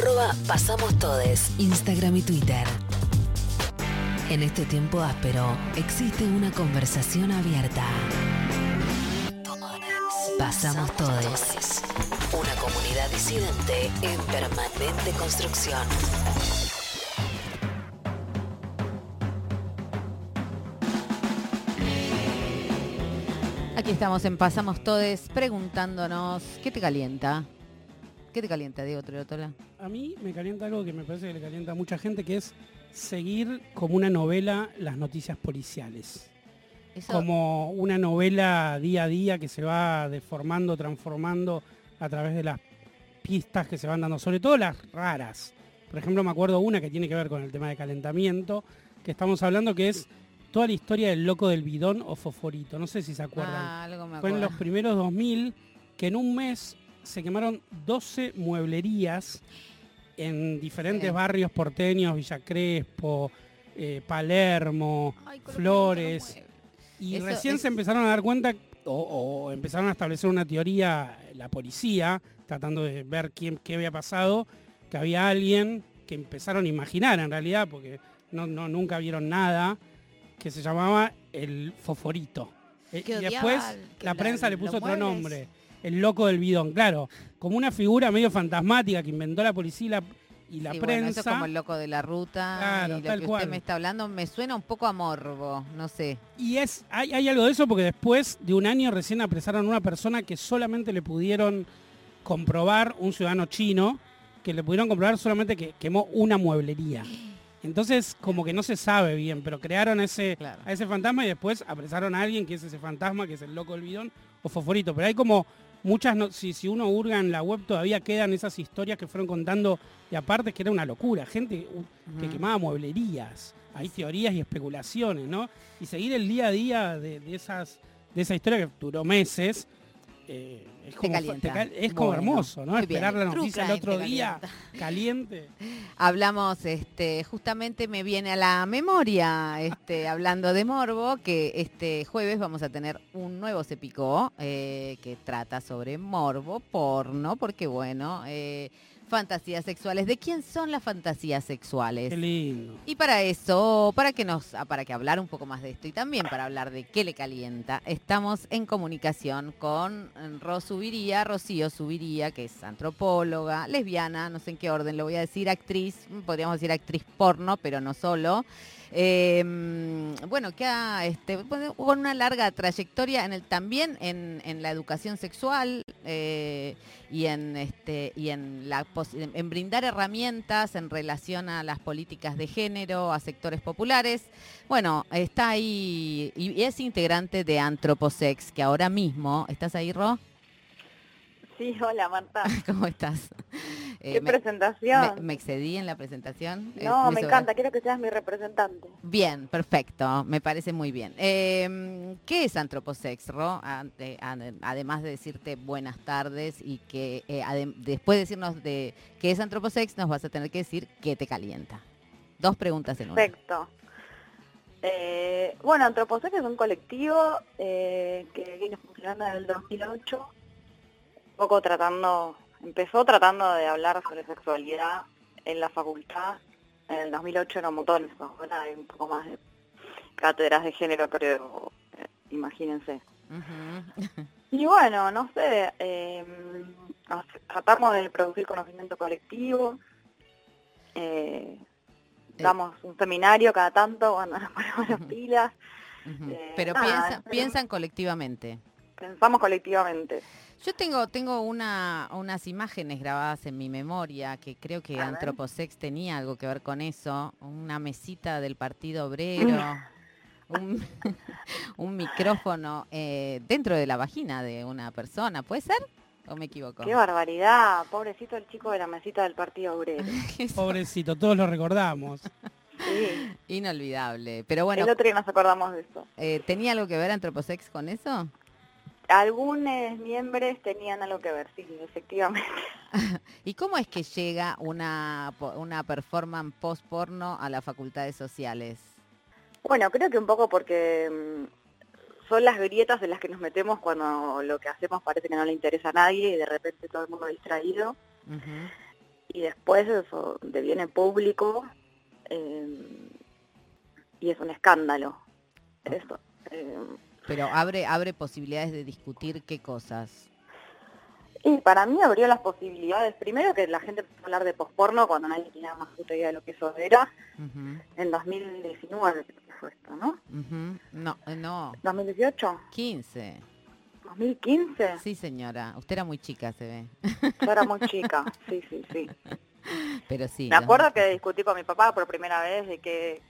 Arroba Pasamos Todes, Instagram y Twitter. En este tiempo áspero, existe una conversación abierta. Pasamos Todes. Una comunidad disidente en permanente construcción. Aquí estamos en Pasamos Todes preguntándonos, ¿qué te calienta? ¿Qué te calienta, Diego Triotola? A mí me calienta algo que me parece que le calienta a mucha gente, que es seguir como una novela las noticias policiales. Eso- Como una novela día a día que se va deformando, transformando a través de las pistas que se van dando, sobre todo las raras. Por ejemplo, me acuerdo una que tiene que ver con el tema de calentamiento, que estamos hablando que es toda la historia del loco del bidón o fosforito. No sé si se acuerdan. Ah, algo me Fue en los primeros 2000 que en un mes se quemaron 12 mueblerías en diferentes Sí. barrios porteños, Villa Crespo, eh, Palermo, Ay, Flores. no Y Eso recién es- se empezaron a dar cuenta o, o empezaron a establecer una teoría la policía, tratando de ver quién, qué había pasado, que había alguien que empezaron a imaginar en realidad, porque no, no, nunca vieron nada, que se llamaba el fosforito. Eh, y después la la- prensa le puso otro muebles. nombre, el loco del bidón, claro, como una figura medio fantasmática que inventó la policía y la, y la Sí, prensa. bueno, eso es como el loco de la ruta Claro, y lo tal que cual. usted me está hablando me suena un poco a morbo, no sé. Y es, hay, hay algo de eso porque después de un año recién apresaron a una persona que solamente le pudieron comprobar, un ciudadano chino, que le pudieron comprobar solamente que quemó una mueblería. Entonces, como que no se sabe bien, pero crearon ese, Claro. a ese fantasma y después apresaron a alguien que es ese fantasma, que es el loco del bidón o fosforito. Pero hay como muchas, no- si, si uno hurga en la web todavía quedan esas historias que fueron contando y aparte que era una locura, gente uh, que quemaba mueblerías. Hay teorías y especulaciones, ¿no? Y seguir el día a día de, de esas, de esa historia que duró meses, eh, es, como, calienta. te cal- es como Bueno, hermoso, ¿no? Esperar la noticia el otro día, caliente. Hablamos, este, justamente me viene a la memoria, este, hablando de Morbo, que este jueves vamos a tener un nuevo Se Picó, eh, que trata sobre morbo, porno, porque bueno, eh, fantasías sexuales. ¿De quién son las fantasías sexuales? Qué lindo. Y para eso, para que nos, ah, para que hablar un poco más de esto y también para hablar de qué le calienta, estamos en comunicación con eh, Ros Subiría, Rocío Subiría, que es antropóloga, lesbiana, no sé en qué orden lo voy a decir, actriz, podríamos decir actriz porno, pero no solo. Eh, mm, bueno, que ha, este, con una larga trayectoria en el, también en, en la educación sexual eh, y en este y en la pos- en en brindar herramientas en relación a las políticas de género, a sectores populares. Bueno, está ahí y es integrante de Antroposex, que ahora mismo, ¿estás ahí, Ro? Sí, hola Marta. ¿Cómo estás? Eh, ¿Qué me, presentación? me- me excedí en la presentación. Eh, no, me encanta, quiero que seas mi representante. Bien, perfecto, me parece muy bien. Eh, ¿Qué es Antroposex, Ro? Ade- Además de decirte buenas tardes y que eh, después de decirnos de qué es Antroposex, nos vas a tener que decir qué te calienta. Dos preguntas en una. Perfecto. Eh, bueno, Antroposex es un colectivo eh, que viene funcionando desde el 2008, un poco tratando, empezó tratando de hablar sobre sexualidad en la facultad. En el 2008 era un montón ahora hay un poco más de cátedras de género, creo, eh, imagínense. Y bueno, no sé, eh, tratamos de producir conocimiento colectivo, eh, Eh. damos un seminario cada tanto cuando nos ponemos las pilas. Eh, Pero nada, piensa- pero- piensan colectivamente. pensamos colectivamente. Yo tengo, tengo una, unas imágenes grabadas en mi memoria que creo que. Antroposex tenía algo que ver con eso. Una mesita del Partido Obrero, un, un micrófono eh, dentro de la vagina de una persona. ¿Puede ser? ¿O me equivoco? Qué barbaridad, pobrecito el chico de la mesita del Partido Obrero. Pobrecito, todos lo recordamos. Sí, Inolvidable. Pero bueno, el otro día nos acordamos de eso. eh, ¿tenía algo que ver Antroposex con eso? Algunos miembros tenían algo que ver, sí, efectivamente. ¿Y cómo es que llega una, una performance post-porno a las facultades sociales? Bueno, creo que un poco porque mm, son las grietas en las que nos metemos cuando lo que hacemos parece que no le interesa a nadie y de repente todo el mundo distraído. Y después eso deviene público eh, y es un escándalo. Eso. eh, Pero abre, abre posibilidades de discutir qué cosas. y para mí abrió las posibilidades, primero que la gente empezó a hablar de posporno cuando nadie tenía más puta idea de lo que eso era, Ujú, en 2019 creo que fue esto, ¿no? ujú. No, eh, no, ¿2018? 15. ¿2015? Sí, señora. Usted era muy chica, se ve. Yo era muy chica, sí, sí, sí. Pero sí. Me acuerdo que discutí con mi papá por primera vez de que,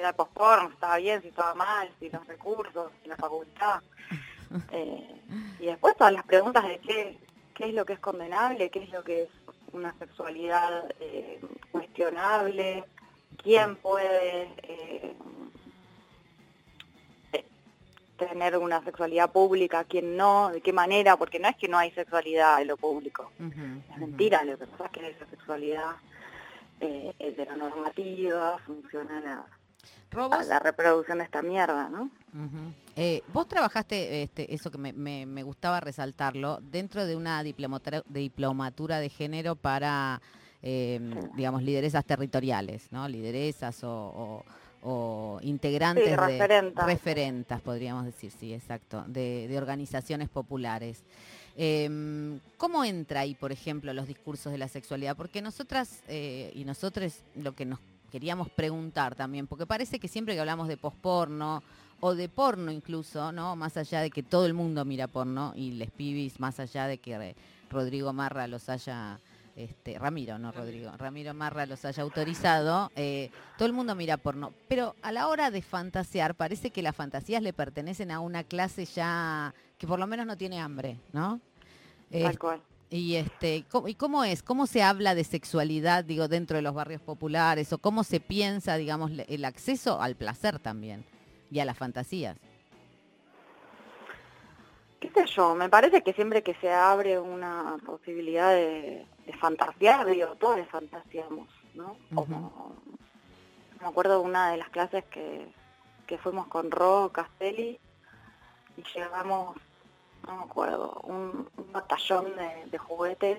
era- que era posporno, si estaba bien, si estaba mal, si los recursos, si la facultad. Eh, y después todas las preguntas de qué, qué es lo que es condenable, qué es lo que es una sexualidad eh, cuestionable, quién puede eh, tener una sexualidad pública, quién no, de qué manera, porque no es que no hay sexualidad en lo público. Es mentira, lo que pasa es que esa sexualidad eh, heteronormativa funciona a la, Ro, a vos- la reproducción de esta mierda, ¿no? Eh, vos trabajaste, este, eso que me, me- me gustaba resaltarlo, dentro de una diplomatura, diplomatura de género para, eh, digamos, lideresas territoriales, ¿no? Lideresas o, o- o integrantes Sí, de referentas. podríamos decir, sí, exacto, de, de organizaciones populares. Eh, ¿Cómo entra ahí, por ejemplo, los discursos de la sexualidad? Porque nosotras eh, y nosotros lo que nos queríamos preguntar también, porque parece que siempre que hablamos de posporno o de porno incluso, ¿no? Más allá de que todo el mundo mira porno y les pibis, más allá de que Rodrigo Marra los haya, este, Ramiro, no Rodrigo, Ramiro Marra los haya autorizado, eh, todo el mundo mira porno. Pero a la hora de fantasear, parece que las fantasías le pertenecen a una clase ya que por lo menos no tiene hambre, ¿no? Tal cual. Y este, ¿cómo, ¿y cómo es? ¿Cómo se habla de sexualidad, digo, dentro de los barrios populares? ¿O cómo se piensa, digamos, el acceso al placer también? Y a las fantasías. ¿Qué sé yo? Me parece que siempre que se abre una posibilidad de, de fantasear, digo, todos fantaseamos, ¿no? Como, me acuerdo de una de las clases que, que fuimos con Ro Castelli y llevamos, no me acuerdo, un, un batallón de, de juguetes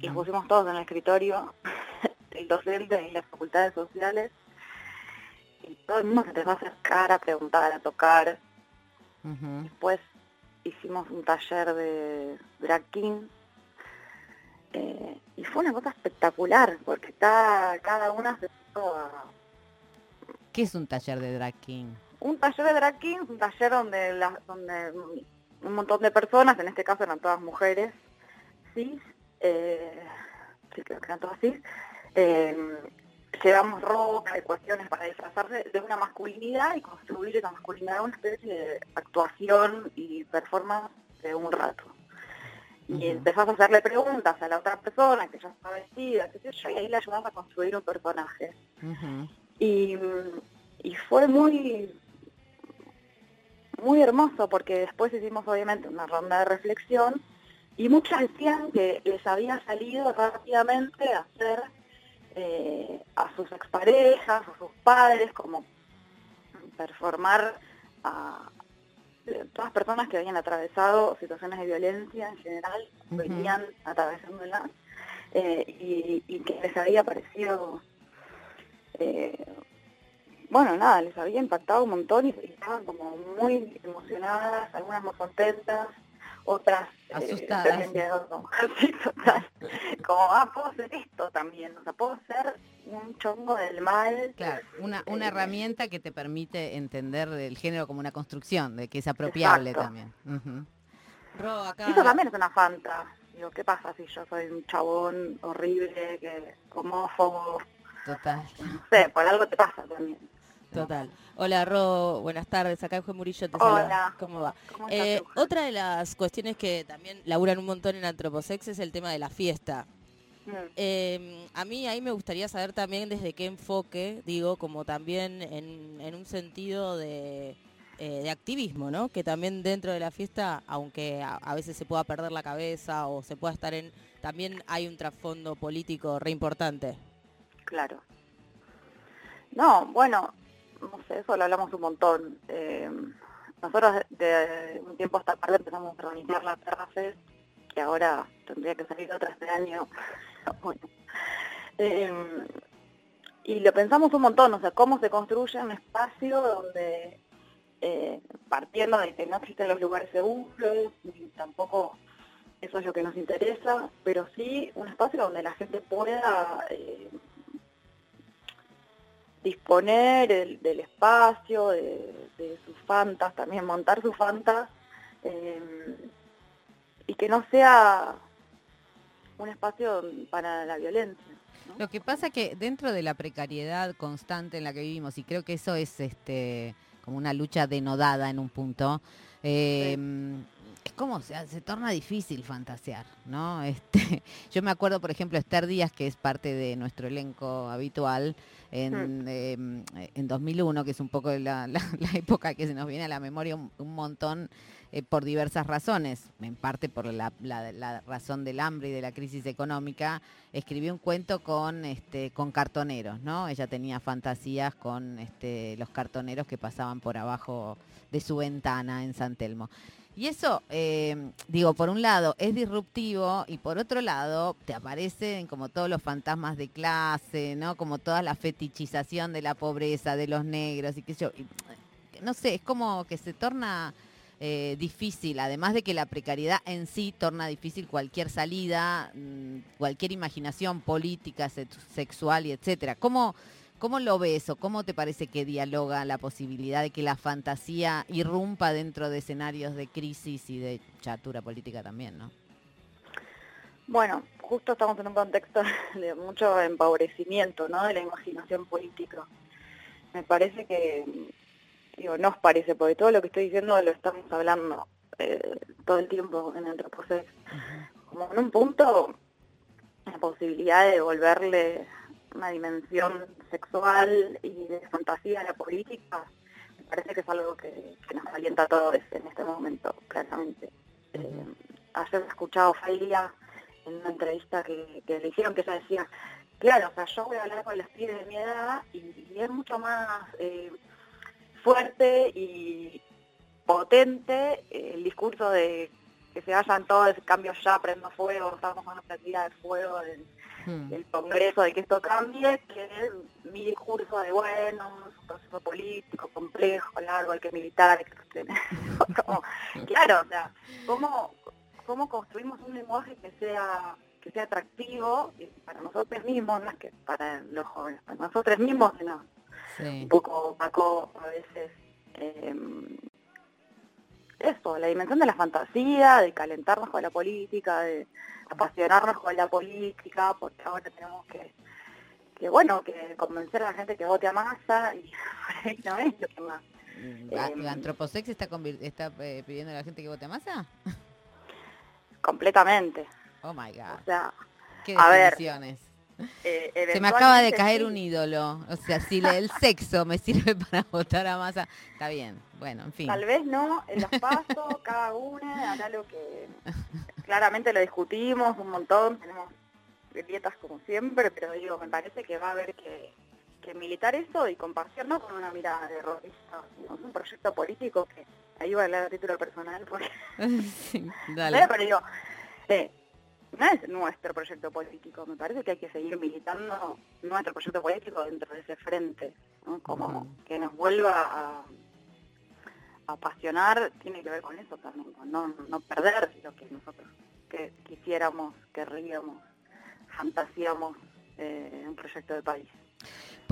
y los pusimos todos en el escritorio, el docente y las facultades sociales, y todo el mundo se empezó a acercar, a preguntar, a tocar. Ujú. Después hicimos un taller de drag king, eh, y fue una cosa espectacular, porque está, cada una se puso a... ¿Qué es un taller de drag king? Un taller de drag king, un taller donde, la- donde un montón de personas, en este caso eran todas mujeres, cis, eh, sí creo que eran todas cis, eh, llevamos ropa y cuestiones para disfrazarse de una masculinidad y construir esa masculinidad una especie de actuación y performance de un rato. Y Ujú. empezás a hacerle preguntas a la otra persona que ya está vestida, qué sé yo, y ahí le ayudás a construir un personaje. Y, y fue muy muy hermoso porque después hicimos obviamente una ronda de reflexión y muchas decían que les había salido rápidamente hacer eh, a sus exparejas, a sus padres, como performar a todas personas que habían atravesado situaciones de violencia en general, venían atravesándolas, eh, y, y que les había parecido eh, bueno, nada, les había impactado un montón y, estaban como muy emocionadas, algunas muy contentas, otras eh, Asustadas. como, sí, total, como, ah, puedo hacer esto también, o sea, puedo ser un chongo del mal. Claro, una, una Eh, herramienta que te permite entender el género como una construcción, de que es apropiable Exacto. también. Ujú. Ro, acá. Eso también es una fanta. Digo, ¿qué pasa si yo soy un chabón horrible, que homófobo? Total. No sé, por algo te pasa también. Total. Hola, Ro, buenas tardes. Acá Eugen Murillo te Hola. saluda. ¿Cómo va? ¿Cómo estás, Eh, otra de las cuestiones que también laburan un montón en Antroposex es el tema de la fiesta. Mm. Eh, a mí ahí me gustaría saber también desde qué enfoque, digo, como también en, en un sentido de, eh, de activismo, ¿no? Que también dentro de la fiesta, aunque a, a veces se pueda perder la cabeza o se pueda estar en... También hay un trasfondo político re importante. Claro. No, bueno, no sé, eso lo hablamos un montón. Eh, nosotros de, un tiempo hasta acá empezamos a organizar la Terra Fest, que ahora tendría que salir otra este año, Em, y lo pensamos un montón, o sea, cómo se construye un espacio donde, eh, partiendo de que no existen los lugares seguros, y tampoco eso es lo que nos interesa, pero sí un espacio donde la gente pueda eh, disponer del espacio, de, sus fantas, también montar sus fantas, em, y que no sea un espacio para la violencia. Lo que pasa que dentro de la precariedad constante en la que vivimos, y creo que eso es este como una lucha denodada en un punto, em, es como se, se torna difícil fantasear, ¿no? Este, yo me acuerdo, por ejemplo, Esther Díaz, que es parte de nuestro elenco habitual, en, em, en 2001, que es un poco la, época que se nos viene a la memoria un, montón eh, por diversas razones, en parte por la, razón del hambre y de la crisis económica, escribió un cuento con, este, con cartoneros, ¿no? Ella tenía fantasías con este, los cartoneros que pasaban por abajo de su ventana en San Telmo. Y eso, eh, digo, por un lado es disruptivo y por otro lado te aparecen como todos los fantasmas de clase, ¿no? Como toda la fetichización de la pobreza, de los negros y qué sé yo. no sé, es como que se torna eh, difícil, además de que la precariedad en sí torna difícil cualquier salida, mm, cualquier imaginación política, sexual y etcétera. ¿Cómo, ¿Cómo lo ves o cómo te parece que dialoga la posibilidad de que la fantasía irrumpa dentro de escenarios de crisis y de chatura política también, no? Bueno, justo estamos en un contexto de mucho empobrecimiento, ¿no? De la imaginación política. Me parece que, digo, nos parece, porque todo lo que estoy diciendo lo estamos hablando eh, todo el tiempo en Antroposex. Como en un punto, la posibilidad de devolverle una dimensión sexual y de fantasía a la política, me parece que es algo que, nos alienta a todos en este momento, claramente. Eh, ayer he escuchado Failia en una entrevista que, le hicieron que ella decía, claro, o sea, yo voy a hablar con los pibes de mi edad y, es mucho más eh, fuerte y potente el discurso de que se vayan todos, cambios ya, prendo fuego, estamos con una práctica de fuego, Hmm. el Congreso de que esto cambie, que mi discurso de, bueno, es un proceso político complejo, largo, hay que militar, que claro, o sea, ¿cómo, ¿cómo construimos un lenguaje que sea que sea atractivo para nosotros mismos, más que para los jóvenes, para nosotros mismos, no, un poco opaco a veces. Eh, eso, la dimensión de la fantasía, de calentarnos con la política, de apasionarnos con la política, porque ahora tenemos que, que bueno, que convencer a la gente que vote a masa y no es lo que más. Mm, ¿Antroposex está, está eh, pidiendo a la gente que vote a masa? Completamente. Oh my God. O sea, ¿Qué definiciones? Eh, Se me acaba de caer un ídolo. O sea, si el sexo me sirve para votar a masa, está bien. Bueno, en fin. Tal vez no, en los pasos, cada una hará lo que... Claramente lo discutimos un montón, tenemos dietas como siempre, pero digo, me parece que va a haber que, militar eso y compartir, no con una mirada de terrorista, sino un proyecto político que ahí va a hablar a título personal, porque... sí, dale. Pero digo, eh, no es nuestro proyecto político, me parece que hay que seguir militando nuestro proyecto político dentro de ese frente, como que nos vuelva a, apasionar, tiene que ver con eso también, con no, perder lo que nosotros que quisiéramos, querríamos, fantasíamos eh, un proyecto de país.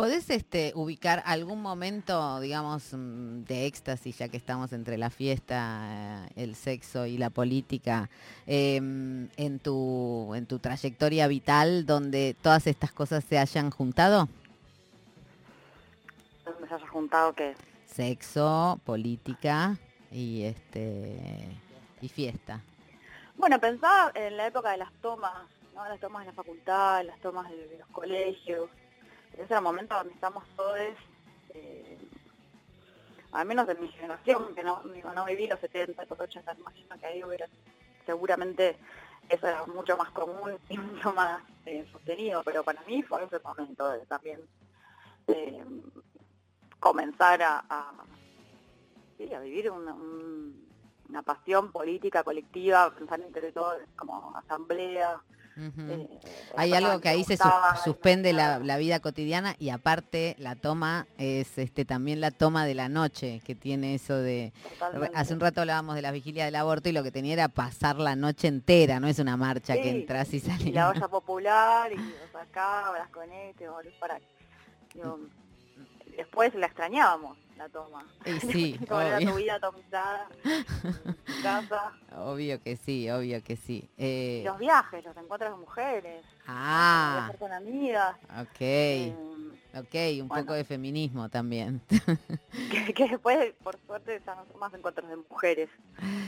¿Podés este, ubicar algún momento, digamos, mm, de éxtasis, ya que estamos entre la fiesta, eh, el sexo y la política, em, en, tu, en tu trayectoria vital donde todas estas cosas se hayan juntado? ¿Dónde se haya juntado qué? Sexo, política y, este, y fiesta. Bueno, pensaba en la época de las tomas, ¿no? las tomas de la facultad, las tomas de los colegios, ese era el momento donde estamos todos, eh, al menos de mi generación, que no, no viví los 70, los 80, imagino que ahí hubiera, seguramente eso era mucho más común y mucho más eh, sostenido, pero para mí fue ese momento también eh, comenzar a, a, vivir una, una pasión política colectiva, pensar entre todos como asamblea, Eh, Hay algo que ahí se suspende la, vida cotidiana y aparte la toma es este también la toma de la noche, que tiene eso de... Totalmente. Hace un rato hablábamos de la vigilia del aborto y lo que tenía era pasar la noche entera, no es una marcha que entras y salís. la olla popular y los sacabas con este, para... después la extrañábamos, la toma. Y sí, Como era tu obvio, vida atomizada, tu casa, obvio que sí, obvio que sí. Eh, los viajes, los encuentros de mujeres, ah, con amigas, ok, eh, ok, un bueno. poco de feminismo también. que, que después, por suerte, ya no son más encuentros de mujeres.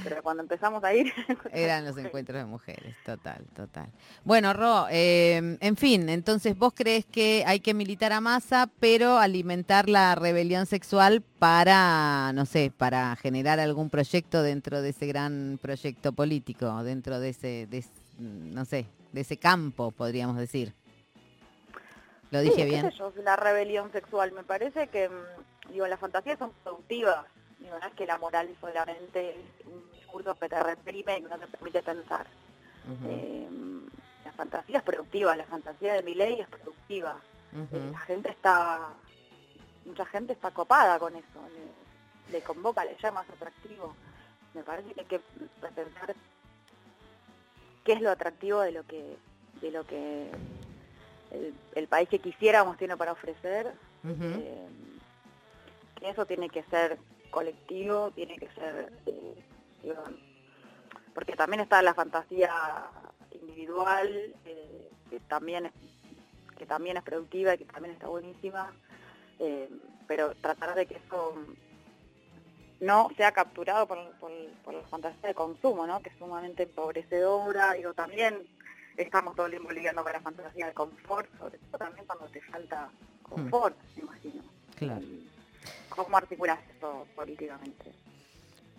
Pero cuando empezamos a ir... Eran los encuentros de mujeres, total, total. Bueno, Ro, eh, en fin, entonces vos crees que hay que militar a masa, pero alimentar la rebelión sexual para, no sé, para generar algún proyecto dentro de ese gran proyecto político, dentro de ese, de es- no sé, de ese campo, podríamos decir. ¿Lo dije bien? yo, la rebelión sexual. Me parece que, mm, digo, las fantasías son productivas. Digo, no es que la moral es solamente un discurso que te reprime y no te permite pensar. Ujú, Eh, la fantasía es productiva, la fantasía de mi ley es productiva. Eh. La gente está, mucha gente está copada con eso, le, le convoca, le llama, es atractivo. Me parece que hay que pensar qué es lo atractivo de lo que, de lo que el, el país que quisiéramos tiene para ofrecer. Eh, que eso tiene que ser colectivo, tiene que ser, eh, porque también está la fantasía individual, eh, que también que también es productiva y que también está buenísima, eh, pero tratar de que eso no sea capturado por, por, por la fantasía de consumo, ¿no? que es sumamente empobrecedora, digo, también estamos todo el tiempo lidiando con la fantasía de confort, sobre todo también cuando te falta confort, me imagino. Claro. ¿Cómo articulas eso políticamente?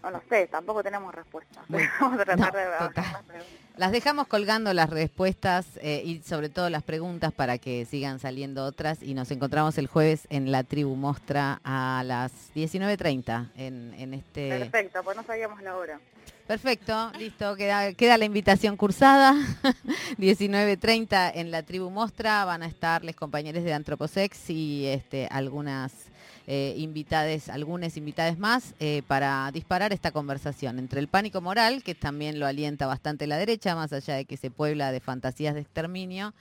No lo sé, tampoco tenemos respuestas. Muy- Vamos a tratar no, de total. las. Las dejamos colgando las respuestas eh, y sobre todo las preguntas para que sigan saliendo otras y nos encontramos el jueves en la tribu Mostra a las 19.30 en, en este... Perfecto, pues no sabíamos la hora. Perfecto, listo, queda, queda la invitación cursada. 19.30 en la tribu Mostra van a estar los compañeros de Antroposex y este, algunas eh, invitades, algunas invitades más eh, para disparar esta conversación entre el pánico moral, que también lo alienta bastante la derecha, más allá de que se puebla de fantasías de exterminio.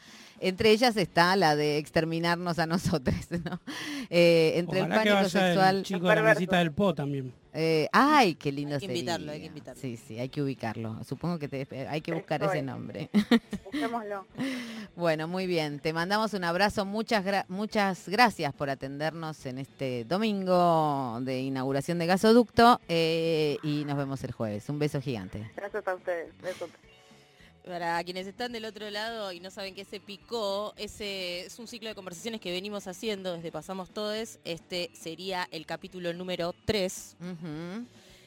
Entre ellas está la de exterminarnos a nosotros, ¿no? Eh, entre Ojalá el que pánico vaya sexual. el chico de la mesita del Po también. Eh, ay, qué lindo Hay que invitarlo, hay que invitarlo. Sí, sí, hay que ubicarlo. Supongo que te- hay que buscar Estoy. ese nombre. Busquémoslo. bueno, muy bien. Te mandamos un abrazo. Muchas, gra- muchas gracias por atendernos en este domingo de inauguración de gasoducto eh, y nos vemos el jueves. Un beso gigante. Gracias a ustedes. Besos. Para quienes están del otro lado y no saben qué se picó, ese es un ciclo de conversaciones que venimos haciendo desde Pasamos Todes. Este sería el capítulo número 3. Ujú.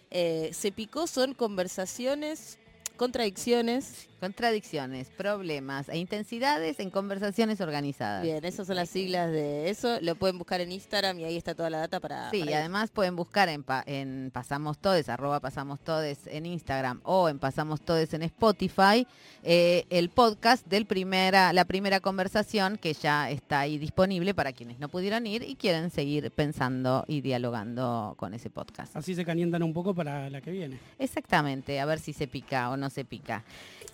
Eh, se picó son conversaciones, contradicciones. Contradicciones, problemas e intensidades en conversaciones organizadas. Bien, esas son las siglas de eso. Lo pueden buscar en Instagram y ahí está toda la data para... Sí, para y ir. además pueden buscar en, pa- en Pasamos Todes, arroba Pasamos Todes en Instagram o en Pasamos Todes en Spotify, eh, el podcast de primera, la primera conversación que ya está ahí disponible para quienes no pudieron ir y quieren seguir pensando y dialogando con ese podcast. Así se calientan un poco para la que viene. Exactamente, a ver si se pica o no se pica.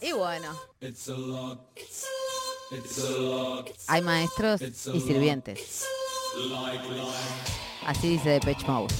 Y bueno, hay maestros y sirvientes. Así dice Depeche Mode.